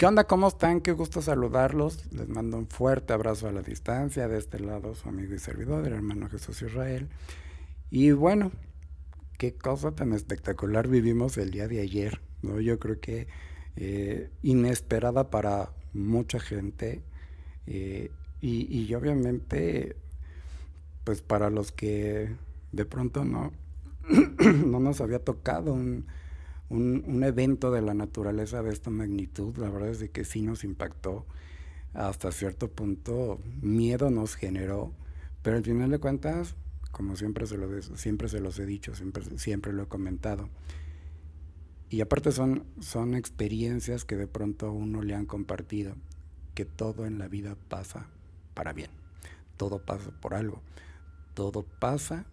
¿Qué onda? ¿Cómo están? Qué gusto saludarlos. Les mando un fuerte abrazo a la distancia. De este lado, su amigo y servidor, el hermano Jesús Israel. Y bueno, qué cosa tan espectacular vivimos el día de ayer. ¿no? Yo creo que eh, inesperada para mucha gente. Eh, y, obviamente, pues para los que de pronto no, no nos había tocado un un, evento de la naturaleza de esta magnitud, la verdad es de que sí nos impactó. Hasta cierto punto, miedo nos generó, pero al final de cuentas, como siempre se, lo, siempre se los he dicho, siempre, siempre lo he comentado, y aparte son, son experiencias que de pronto a uno le han compartido, que todo en la vida pasa para bien, todo pasa por algo, todo pasa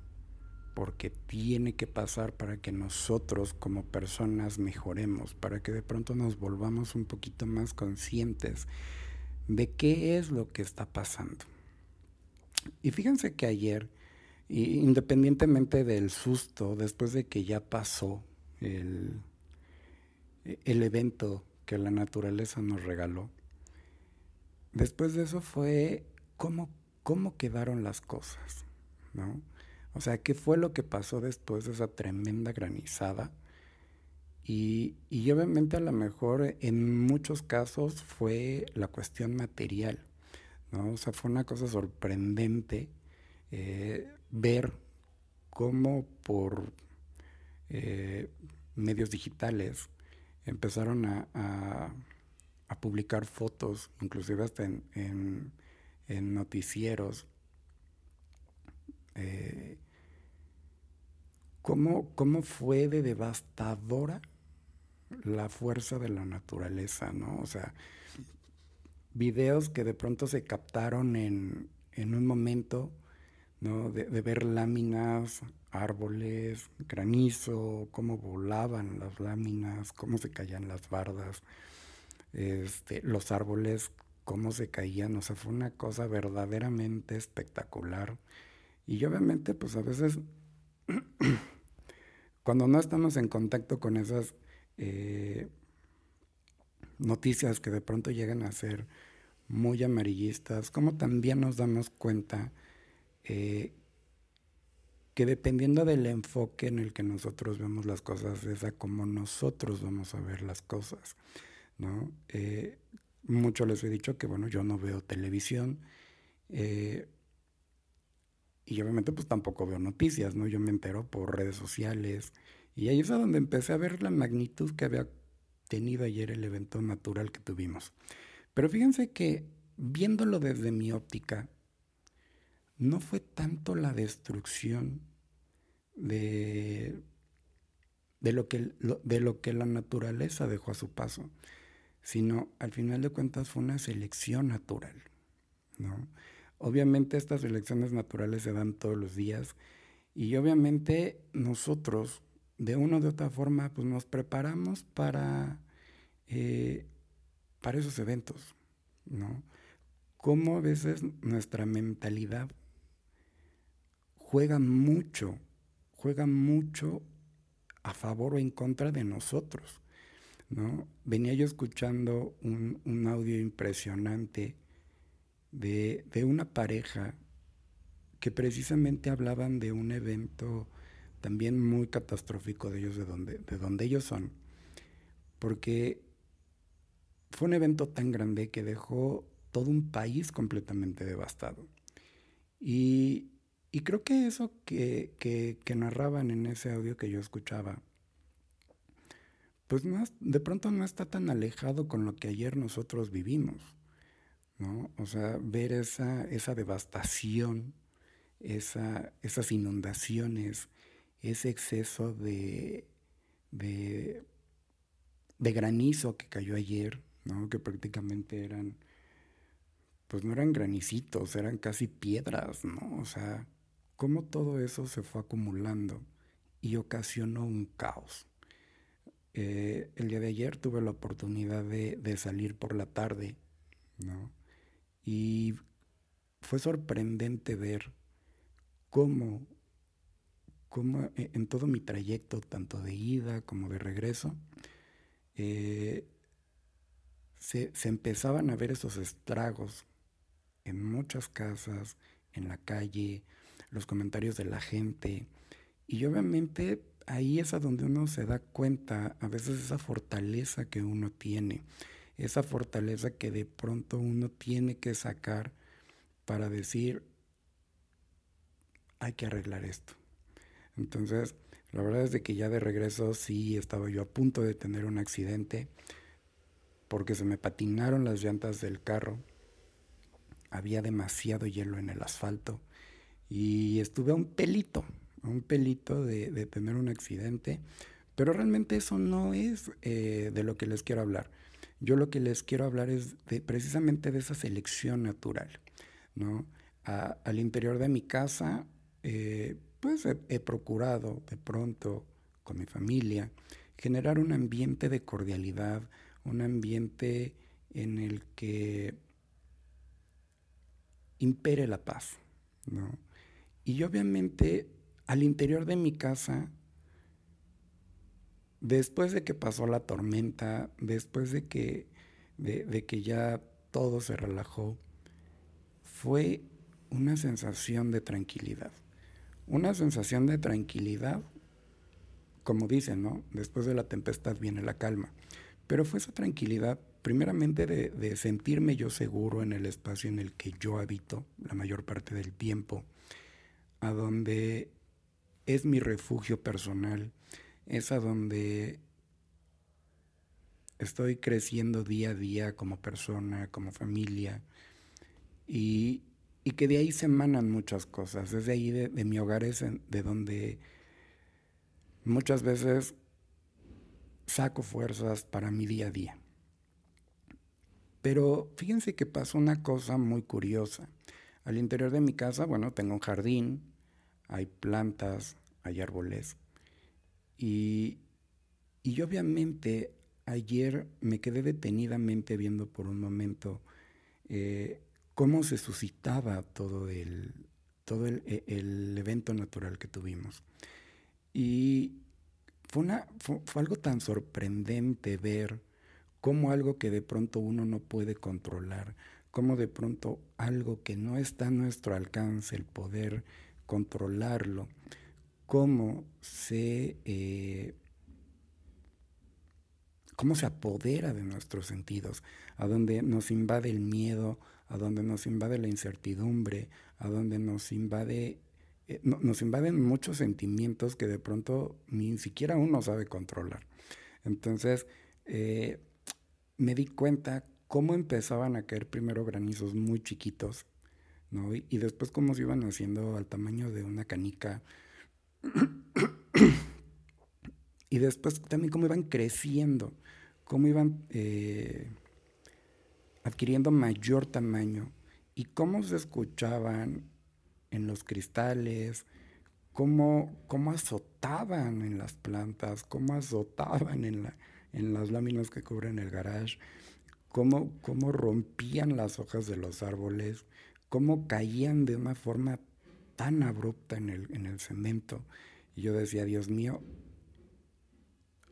porque tiene que pasar para que nosotros como personas mejoremos, para que de pronto nos volvamos un poquito más conscientes de qué es lo que está pasando. Y fíjense que ayer, independientemente del susto, después de que ya pasó el, el evento que la naturaleza nos regaló, después de eso fue cómo, cómo quedaron las cosas, ¿no? O sea, ¿qué fue lo que pasó después de esa tremenda granizada? Y, obviamente a lo mejor en muchos casos fue la cuestión material, ¿no? O sea, fue una cosa sorprendente eh, ver cómo por eh, medios digitales empezaron a, publicar fotos, inclusive hasta en, noticieros, eh, cómo, cómo fue de devastadora la fuerza de la naturaleza, ¿no? O sea, videos que de pronto se captaron en, un momento, ¿no? De, ver láminas, árboles, granizo, cómo volaban las láminas, cómo se caían las bardas, este, los árboles, cómo se caían, o sea, fue una cosa verdaderamente espectacular. Y obviamente, pues a veces cuando no estamos en contacto con esas eh, noticias que de pronto llegan a ser muy amarillistas, como también nos damos cuenta eh, que dependiendo del enfoque en el que nosotros vemos las cosas, es a como nosotros vamos a ver las cosas, ¿no? Eh, mucho les he dicho que, bueno, yo no veo televisión, y obviamente pues tampoco veo noticias, ¿no? Yo me entero por redes sociales. Y ahí es donde empecé a ver la magnitud que había tenido ayer el evento natural que tuvimos. Pero fíjense que viéndolo desde mi óptica, no fue tanto la destrucción de, de, lo que, de lo que la naturaleza dejó a su paso, sino al final de cuentas fue una selección natural, ¿no? Obviamente estas elecciones naturales se dan todos los días y obviamente nosotros de una u de otra forma pues nos preparamos para, eh, para esos eventos, ¿no? Cómo a veces nuestra mentalidad juega mucho, juega mucho a favor o en contra de nosotros, ¿no? Venía yo escuchando un, un audio impresionante de, una pareja que precisamente hablaban de un evento también muy catastrófico de ellos, de donde, de donde ellos son, porque fue un evento tan grande que dejó todo un país completamente devastado. Y, creo que eso que, que, narraban en ese audio que yo escuchaba, pues no de pronto no está tan alejado con lo que ayer nosotros vivimos. ¿No? O sea, ver esa, esa devastación, esa, esas inundaciones, ese exceso de, de, granizo que cayó ayer, ¿no? Que prácticamente eran, pues no eran granicitos, eran casi piedras, ¿no? O sea, cómo todo eso se fue acumulando y ocasionó un caos. Eh, el día de ayer tuve la oportunidad de, de salir por la tarde, ¿no? Y fue sorprendente ver cómo, cómo e, en todo mi trayecto, tanto de ida como de regreso, eh, se, se empezaban a ver esos estragos en muchas casas, en la calle, los comentarios de la gente. Y obviamente ahí es a donde uno se da cuenta a veces esa fortaleza que uno tiene, esa fortaleza que de pronto uno tiene que sacar para decir, hay que arreglar esto. Entonces, la verdad es de que ya de regreso sí estaba yo a punto de tener un accidente porque se me patinaron las llantas del carro. Había demasiado hielo en el asfalto y estuve a un pelito, a un pelito de, tener un accidente. Pero realmente eso no es eh, de lo que les quiero hablar. Yo lo que les quiero hablar es precisamente de esa selección natural. ¿no? al interior de mi casa, eh, pues he, procurado de pronto con mi familia generar un ambiente de cordialidad, un ambiente en el que impere la paz, ¿no? Y obviamente al interior de mi casa, después de que pasó la tormenta, después de que, de que ya todo se relajó, fue una sensación de tranquilidad una sensación de tranquilidad, como dicen, ¿no? Después de la tempestad viene la calma. Pero fue esa tranquilidad, primeramente de, sentirme yo seguro en el espacio en el que yo habito la mayor parte del tiempo, a donde es mi refugio personal, es a donde estoy creciendo día a día como persona, como familia, y, y que de ahí se emanan muchas cosas. Desde ahí de, mi hogar es de donde muchas veces saco fuerzas para mi día a día. Pero fíjense que pasó una cosa muy curiosa. Al interior de mi casa, bueno, tengo un jardín, hay plantas, hay árboles. Y, y obviamente ayer me quedé detenidamente viendo por un momento eh, cómo se suscitaba todo el, todo e, el, evento natural que tuvimos. Y fue, una, fue, algo tan sorprendente ver cómo algo que de pronto uno no puede controlar, cómo de pronto algo que no está a nuestro alcance, el poder controlarlo, cómo se, eh, cómo se apodera de nuestros sentidos, a donde nos invade el miedo, a donde nos invade la incertidumbre, a donde nos invade eh, nos invaden muchos sentimientos que de pronto ni siquiera uno sabe controlar. Entonces, eh, me di cuenta cómo empezaban a caer primero granizos muy chiquitos, ¿no? Y, y después cómo se iban haciendo al tamaño de una canica. y después también cómo iban creciendo, cómo iban eh, adquiriendo mayor tamaño y cómo se escuchaban en los cristales, cómo, cómo azotaban en las plantas, cómo azotaban en, la, en las láminas que cubren el garage, cómo, cómo rompían las hojas de los árboles, cómo caían de una forma tan abrupta en el, en el cemento. Y yo decía, Dios mío,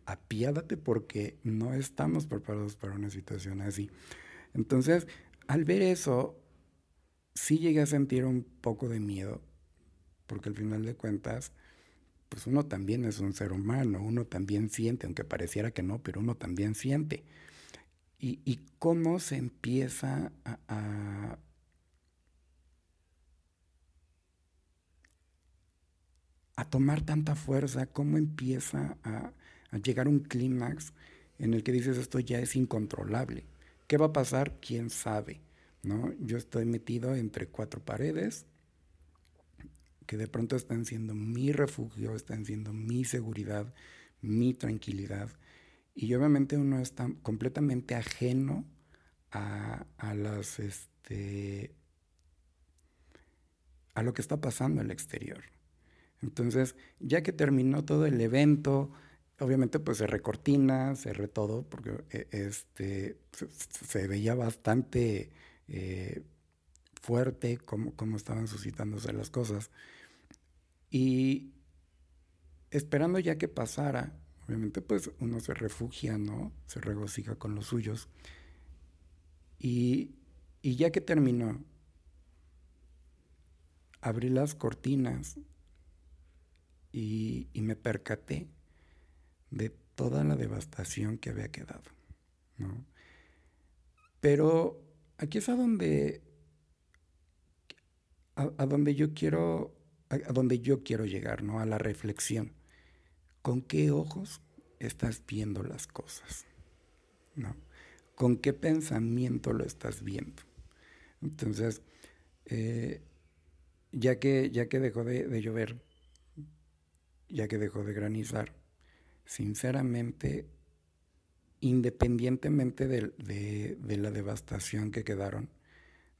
apiádate porque no estamos preparados para una situación así. Entonces, al ver eso, sí llegué a sentir un poco de miedo, porque al final de cuentas, pues uno también es un ser humano, uno también siente, aunque pareciera que no, pero uno también siente. Y, cómo se empieza a, tomar tanta fuerza, cómo empieza a, a llegar un clímax en el que dices esto ya es incontrolable. ¿Qué va a pasar? ¿Quién sabe? ¿no? Yo estoy metido entre cuatro paredes que de pronto están siendo mi refugio, están siendo mi seguridad, mi tranquilidad. Y obviamente uno está completamente ajeno a, a las este a lo que está pasando al exterior. Entonces, ya que terminó todo el evento, Obviamente pues se recortina, cerré todo porque eh, este, se, veía bastante eh, fuerte cómo, estaban suscitándose las cosas. Y esperando ya que pasara, obviamente pues uno se refugia, ¿no? Se regocija con los suyos. Y, y ya que terminó, abrí las cortinas y, me percaté de toda la devastación que había quedado. ¿no? Pero aquí es a donde, a, donde yo quiero, a, donde yo quiero llegar, ¿no? A la reflexión. ¿Con qué ojos estás viendo las cosas? ¿No? ¿Con qué pensamiento lo estás viendo? Entonces, eh, ya, que, ya que dejó de, de llover, ya que dejó de granizar, sinceramente independientemente de, de, la devastación que quedaron,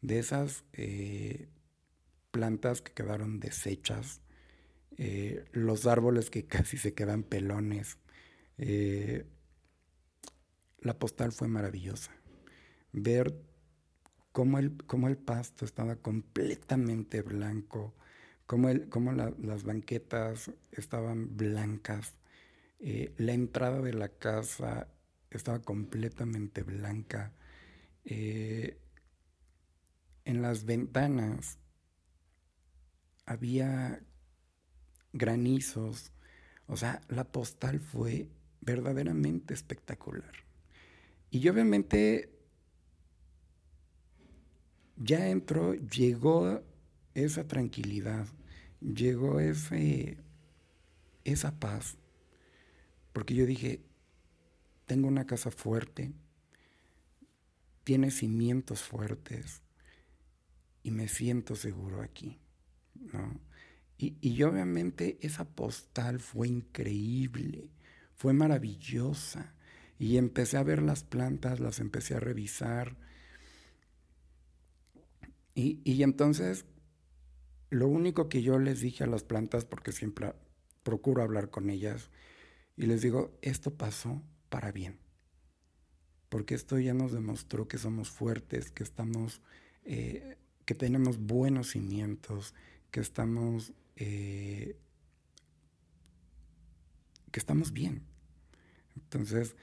de esas eh, plantas que quedaron deshechas, eh, los árboles que casi se quedan pelones, eh, la postal fue maravillosa. Ver cómo el, cómo el pasto estaba completamente blanco, cómo, el, las banquetas estaban blancas, la entrada de la casa estaba completamente blanca. Eh, en las ventanas había granizos. O sea, la postal fue verdaderamente espectacular. Y obviamente ya entró, llegó esa tranquilidad, llegó esa paz. Porque yo dije, tengo una casa fuerte, tiene cimientos fuertes y me siento seguro aquí, ¿no? Y, y obviamente esa postal fue increíble, fue maravillosa. Y empecé a ver las plantas, las empecé a revisar. Y, y, entonces, lo único que yo les dije a las plantas, porque siempre procuro hablar con ellas, y les digo, esto pasó para bien. Porque esto ya nos demostró que somos fuertes, que estamos, eh, que tenemos buenos cimientos, que estamos, eh, que estamos bien. Entonces,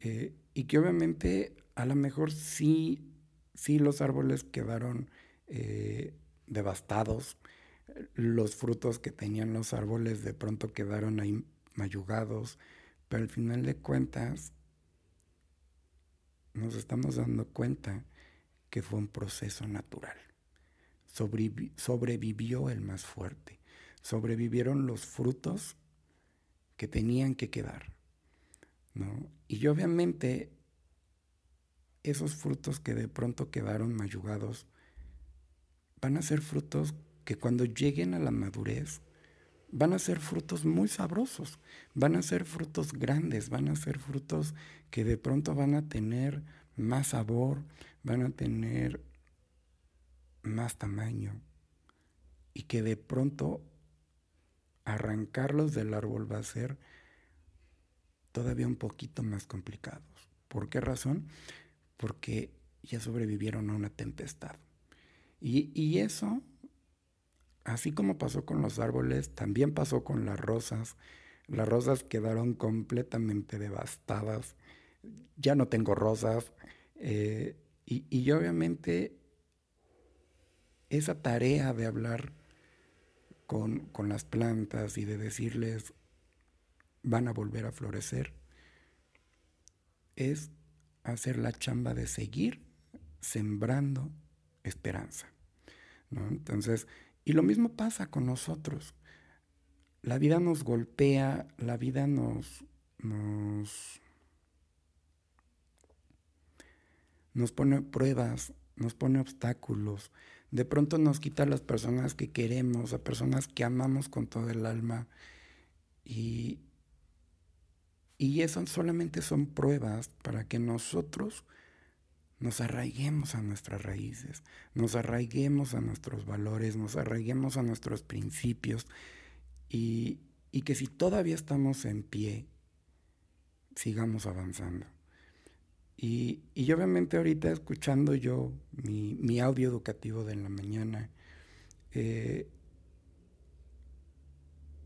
eh, y que obviamente a lo mejor sí, sí los árboles quedaron devastados, los frutos que tenían los árboles de pronto quedaron ahí mayugados, pero al final de cuentas, nos estamos dando cuenta que fue un proceso natural. Sobrevi sobrevivió el más fuerte. Sobrevivieron los frutos que tenían que quedar. ¿no? Y obviamente esos frutos que de pronto quedaron mayugados van a ser frutos que cuando lleguen a la madurez van a ser frutos muy sabrosos, van a ser frutos grandes, van a ser frutos que de pronto van a tener más sabor, van a tener más tamaño y que de pronto arrancarlos del árbol va a ser todavía un poquito más complicados. ¿Por qué razón? Porque ya sobrevivieron a una tempestad. Y, y eso Así como pasó con los árboles, también pasó con las rosas. Las rosas quedaron completamente devastadas. Ya no tengo rosas. Eh, y, y obviamente esa tarea de hablar con, con, las plantas y de decirles van a volver a florecer es hacer la chamba de seguir sembrando esperanza. ¿no? Entonces, y lo mismo pasa con nosotros. La vida nos golpea, la vida nos, nos, nos pone pruebas, nos pone obstáculos. De pronto nos quita a las personas que queremos, a personas que amamos con todo el alma. Y, y eso solamente son pruebas para que nosotros nos arraiguemos a nuestras raíces, nos arraiguemos a nuestros valores, nos arraiguemos a nuestros principios y, que si todavía estamos en pie, sigamos avanzando. Y, y obviamente ahorita escuchando yo mi, mi, audio educativo de la mañana, eh,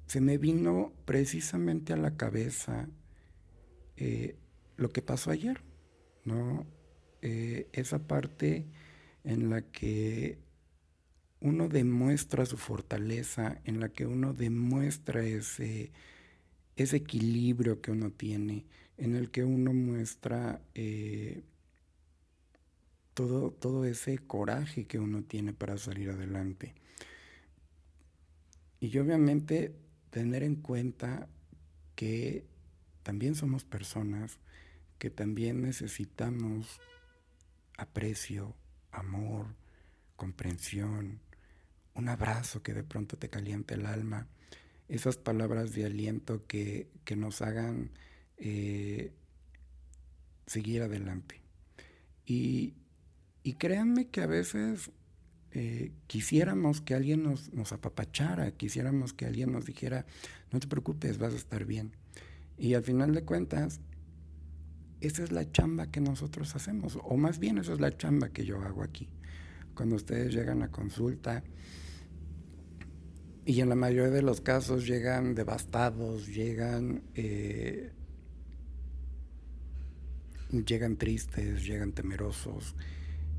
se me vino precisamente a la cabeza eh, lo que pasó ayer, ¿no? Eh, esa parte en la que uno demuestra su fortaleza, en la que uno demuestra ese, ese equilibrio que uno tiene, en el que uno muestra eh, todo, todo ese coraje que uno tiene para salir adelante. Y obviamente tener en cuenta que también somos personas, que también necesitamos aprecio, amor, comprensión, un abrazo que de pronto te caliente el alma, esas palabras de aliento que, nos hagan eh, seguir adelante. Y, créanme que a veces eh, quisiéramos que alguien nos, nos, apapachara, quisiéramos que alguien nos dijera, no te preocupes, vas a estar bien. Y al final de cuentas, esa es la chamba que nosotros hacemos, o más bien esa es la chamba que yo hago aquí. Cuando ustedes llegan a consulta, y en la mayoría de los casos llegan devastados, llegan, eh, llegan tristes, llegan temerosos,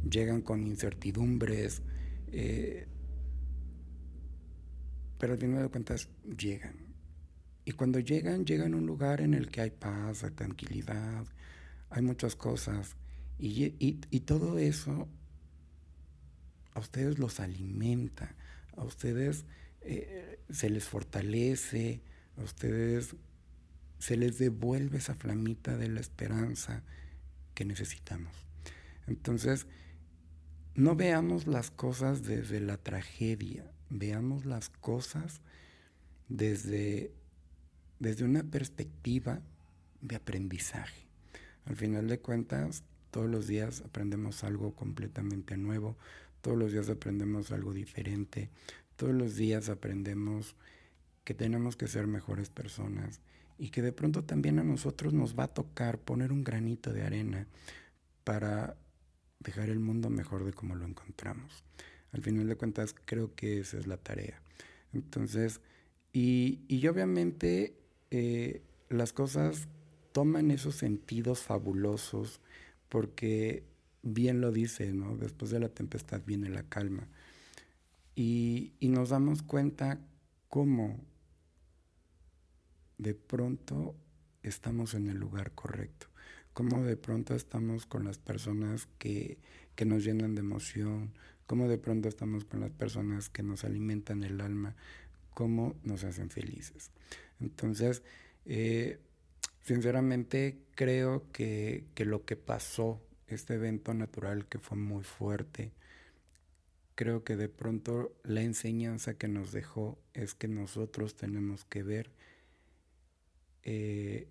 llegan con incertidumbres, eh, pero al final de cuentas llegan. Y cuando llegan, llegan a un lugar en el que hay paz, hay tranquilidad, hay muchas cosas. Y, y todo eso a ustedes los alimenta, a ustedes eh, se les fortalece, a ustedes se les devuelve esa flamita de la esperanza que necesitamos. Entonces, no veamos las cosas desde la tragedia, veamos las cosas desde, desde una perspectiva de aprendizaje. Al final de cuentas, todos los días aprendemos algo completamente nuevo, todos los días aprendemos algo diferente, todos los días aprendemos que tenemos que ser mejores personas y que de pronto también a nosotros nos va a tocar poner un granito de arena para dejar el mundo mejor de como lo encontramos. Al final de cuentas creo que esa es la tarea. Entonces, y, y obviamente eh, las cosas toman esos sentidos fabulosos porque bien lo dice, ¿no? Después de la tempestad viene la calma. Y, nos damos cuenta cómo de pronto estamos en el lugar correcto, cómo de pronto estamos con las personas que, nos llenan de emoción, cómo de pronto estamos con las personas que nos alimentan el alma, cómo nos hacen felices. Entonces, eh, sinceramente creo que, que lo que pasó, este evento natural que fue muy fuerte, creo que de pronto la enseñanza que nos dejó es que nosotros tenemos que ver eh,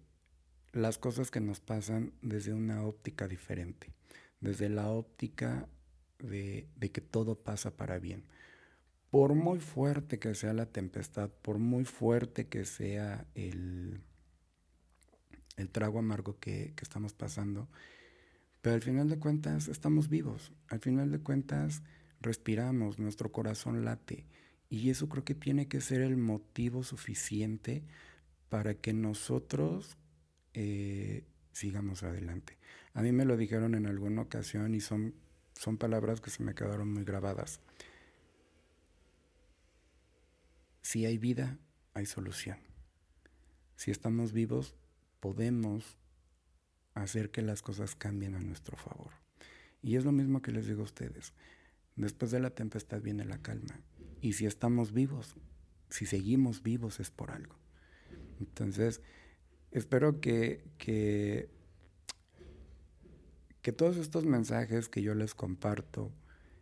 las cosas que nos pasan desde una óptica diferente, desde la óptica de, que todo pasa para bien. Por muy fuerte que sea la tempestad, por muy fuerte que sea el, el trago amargo que, que estamos pasando, pero al final de cuentas estamos vivos, al final de cuentas respiramos, nuestro corazón late. Y eso creo que tiene que ser el motivo suficiente para que nosotros eh, sigamos adelante. A mí me lo dijeron en alguna ocasión y son, son palabras que se me quedaron muy grabadas. Si hay vida, hay solución. Si estamos vivos, podemos hacer que las cosas cambien a nuestro favor. Y es lo mismo que les digo a ustedes. Después de la tempestad viene la calma. Y si estamos vivos, si seguimos vivos es por algo. Entonces, espero que, que, todos estos mensajes que yo les comparto,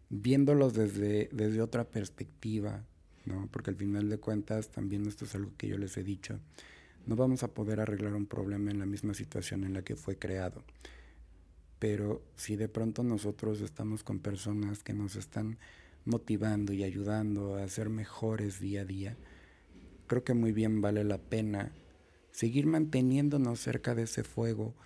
viéndolos desde, desde otra perspectiva, ¿no? porque al final de cuentas también esto es algo que yo les he dicho, no vamos a poder arreglar un problema en la misma situación en la que fue creado pero si de pronto nosotros estamos con personas que nos están motivando y ayudando a ser mejores día a día, creo que muy bien vale la pena seguir manteniéndonos cerca de ese fuego,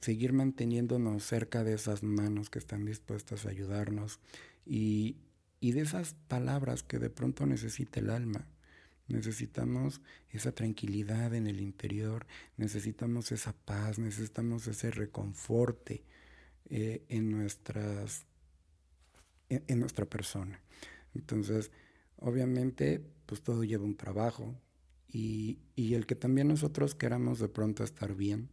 seguir manteniéndonos cerca de esas manos que están dispuestas a ayudarnos y, y de esas palabras que de pronto necesita el alma. Necesitamos esa tranquilidad en el interior, necesitamos esa paz, necesitamos ese reconforte eh, en, nuestras, en, nuestra persona. Entonces, obviamente, pues todo lleva un trabajo y, el que también nosotros queramos de pronto estar bien,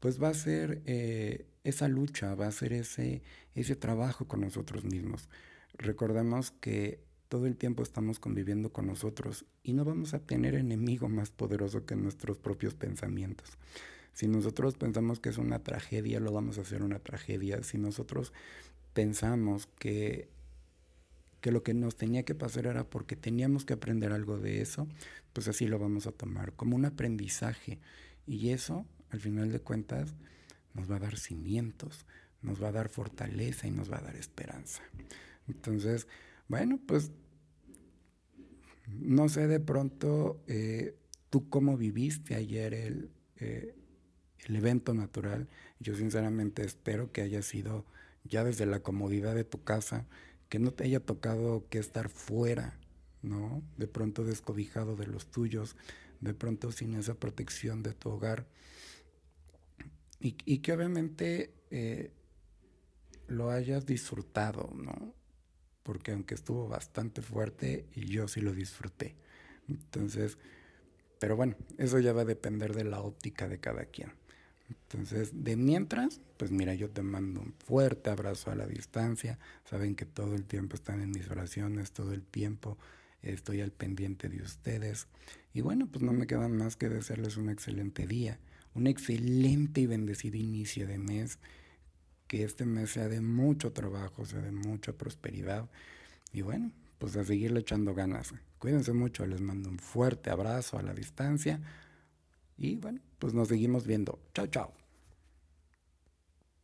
pues va a ser eh, esa lucha, va a ser ese, ese trabajo con nosotros mismos. Recordemos que todo el tiempo estamos conviviendo con nosotros y no vamos a tener enemigo más poderoso que nuestros propios pensamientos. Si nosotros pensamos que es una tragedia, lo vamos a hacer una tragedia. Si nosotros pensamos que, que lo que nos tenía que pasar era porque teníamos que aprender algo de eso, pues así lo vamos a tomar, como un aprendizaje. Y eso, al final de cuentas, nos va a dar cimientos, nos va a dar fortaleza y nos va a dar esperanza. Entonces, bueno, pues no sé de pronto eh, tú cómo viviste ayer el, eh, el evento natural. Yo sinceramente espero que haya sido ya desde la comodidad de tu casa, que no te haya tocado que estar fuera, ¿no? De pronto descobijado de los tuyos, de pronto sin esa protección de tu hogar. Y, que obviamente eh, lo hayas disfrutado, ¿no? Porque aunque estuvo bastante fuerte, y yo sí lo disfruté. Entonces, pero bueno, eso ya va a depender de la óptica de cada quien. Entonces, de mientras, pues mira, yo te mando un fuerte abrazo a la distancia. Saben que todo el tiempo están en mis oraciones, todo el tiempo estoy al pendiente de ustedes. Y bueno, pues no me queda más que desearles un excelente día, un excelente y bendecido inicio de mes que este mes sea de mucho trabajo, sea de mucha prosperidad. Y bueno, pues a seguirle echando ganas. Cuídense mucho, les mando un fuerte abrazo a la distancia. Y bueno, pues nos seguimos viendo. Chao, chao.